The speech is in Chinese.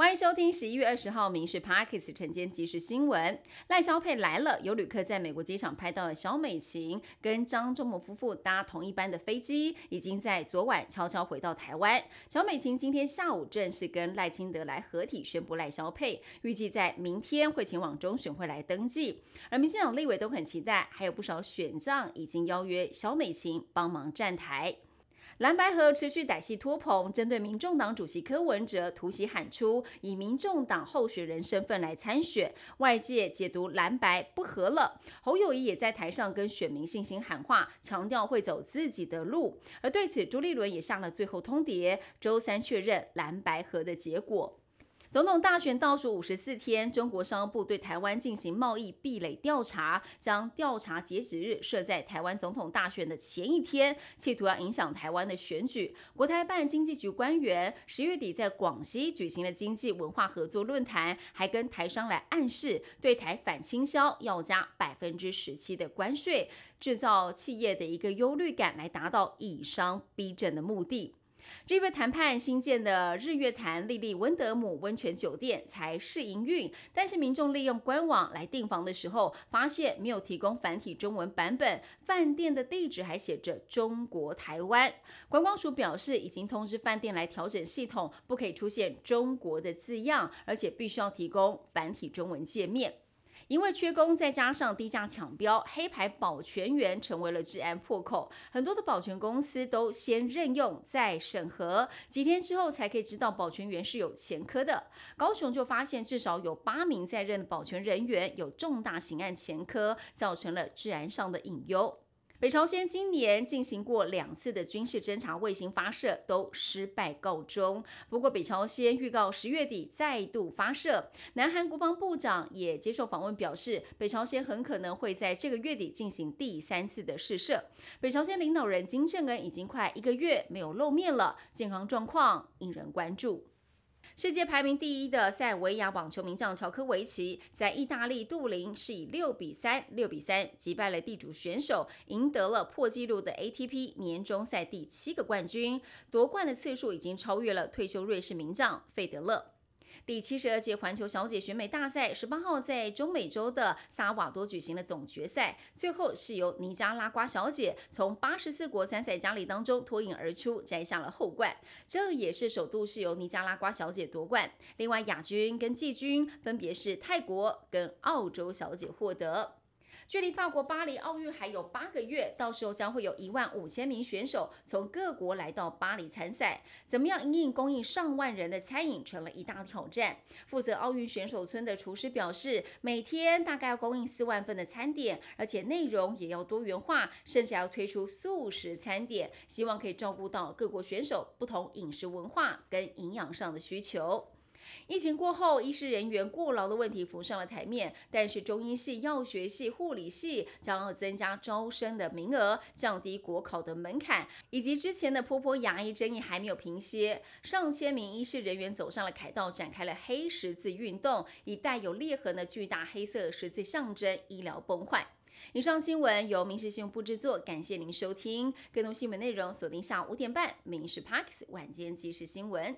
欢迎收听十一月二十号《民事 Parkes》晨间即时新闻。赖萧佩来了，有旅客在美国机场拍到了小美琴跟张忠谋夫妇搭同一班的飞机，已经在昨晚悄悄回到台湾。小美琴今天下午正式跟赖清德来合体宣布赖萧佩，预计在明天会前往中选会来登记。而民进党立委都很期待，还有不少选将已经邀约小美琴帮忙站台。蓝白河持续歹戏拖棚，针对民众党主席柯文哲突袭喊出以民众党候选人身份来参选，外界解读蓝白不合了。侯友谊也在台上跟选民信心喊话，强调会走自己的路。而对此，朱立伦也下了最后通牒，周三确认蓝白河的结果。总统大选倒数五十四天，中国商务部对台湾进行贸易壁垒调查，将调查截止日设在台湾总统大选的前一天，企图要影响台湾的选举。国台办经济局官员十月底在广西举行了经济文化合作论坛，还跟台商来暗示对台反倾销要加百分之十七的关税，制造企业的一个忧虑感，来达到以商逼政的目的。日月谈判新建的日月潭丽丽温德姆温泉酒店才试营运，但是民众利用官网来订房的时候，发现没有提供繁体中文版本，饭店的地址还写着中国台湾。观光署表示，已经通知饭店来调整系统，不可以出现中国的字样，而且必须要提供繁体中文界面。因为缺工，再加上低价抢标，黑牌保全员成为了治安破口。很多的保全公司都先任用再审核，几天之后才可以知道保全员是有前科的。高雄就发现至少有八名在任的保全人员有重大刑案前科，造成了治安上的隐忧。北朝鲜今年进行过两次的军事侦察卫星发射，都失败告终。不过，北朝鲜预告十月底再度发射。南韩国防部长也接受访问表示，北朝鲜很可能会在这个月底进行第三次的试射。北朝鲜领导人金正恩已经快一个月没有露面了，健康状况引人关注。世界排名第一的塞尔维亚网球名将乔科维奇，在意大利杜林是以六比三、六比三击败了地主选手，赢得了破纪录的 ATP 年终赛第七个冠军，夺冠的次数已经超越了退休瑞士名将费德勒。第七十二届环球小姐选美大赛十八号在中美洲的萨瓦多举行了总决赛，最后是由尼加拉瓜小姐从八十四国参赛佳丽当中脱颖而出，摘下了后冠。这也是首度是由尼加拉瓜小姐夺冠。另外亚军跟季军分别是泰国跟澳洲小姐获得。距离法国巴黎奥运还有八个月，到时候将会有一万五千名选手从各国来到巴黎参赛。怎么样应应供应上万人的餐饮成了一大挑战。负责奥运选手村的厨师表示，每天大概要供应四万份的餐点，而且内容也要多元化，甚至要推出素食餐点，希望可以照顾到各国选手不同饮食文化跟营养上的需求。疫情过后，医师人员过劳的问题浮上了台面。但是中医系、药学系、护理系将要增加招生的名额，降低国考的门槛，以及之前的坡坡牙医争议还没有平息，上千名医师人员走上了凯道，展开了黑十字运动，以带有裂痕的巨大黑色十字象征医疗崩坏。以上新闻由民事新闻部制作，感谢您收听。更多新闻内容锁定下午五点半《民事 Parks 晚间即时新闻》。